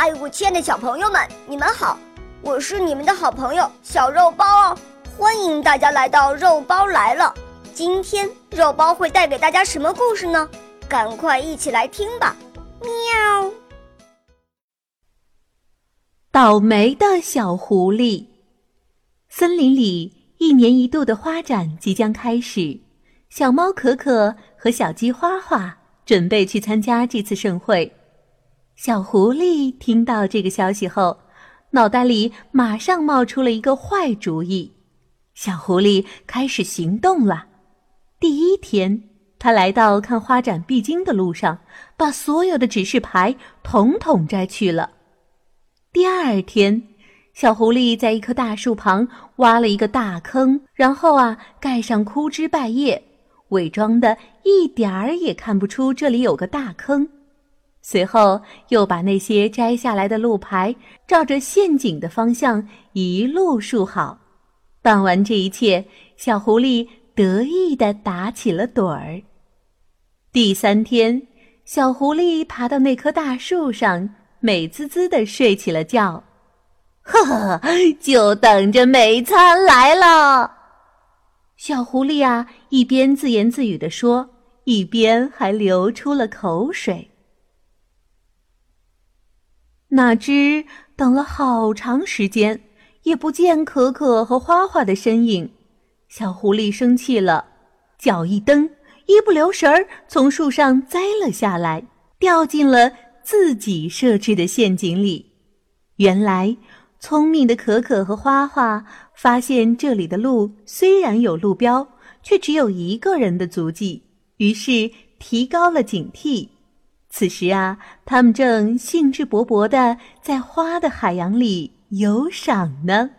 嗨，我亲爱的小朋友们，你们好！我是你们的好朋友小肉包哦，欢迎大家来到肉包来了。今天肉包会带给大家什么故事呢？赶快一起来听吧！喵。倒霉的小狐狸。森林里一年一度的花展即将开始，小猫可可和小鸡花花准备去参加这次盛会。小狐狸听到这个消息后，脑袋里马上冒出了一个坏主意。小狐狸开始行动了。第一天，他来到看花展必经的路上，把所有的指示牌统统摘去了。第二天，小狐狸在一棵大树旁挖了一个大坑，然后啊，盖上枯枝败叶，伪装的一点儿也看不出这里有个大坑。随后又把那些摘下来的路牌照着陷阱的方向一路竖好。办完这一切，小狐狸得意地打起了盹儿。第三天，小狐狸爬到那棵大树上，美滋滋地睡起了觉。呵呵，就等着美餐来了。小狐狸啊，一边自言自语地说，一边还流出了口水。哪知等了好长时间，也不见可可和花花的身影。小狐狸生气了，脚一蹬，一不留神儿从树上栽了下来，掉进了自己设置的陷阱里。原来，聪明的可可和花花发现这里的路虽然有路标，却只有一个人的足迹，于是提高了警惕。此时啊，他们正兴致勃勃地在花的海洋里游赏呢。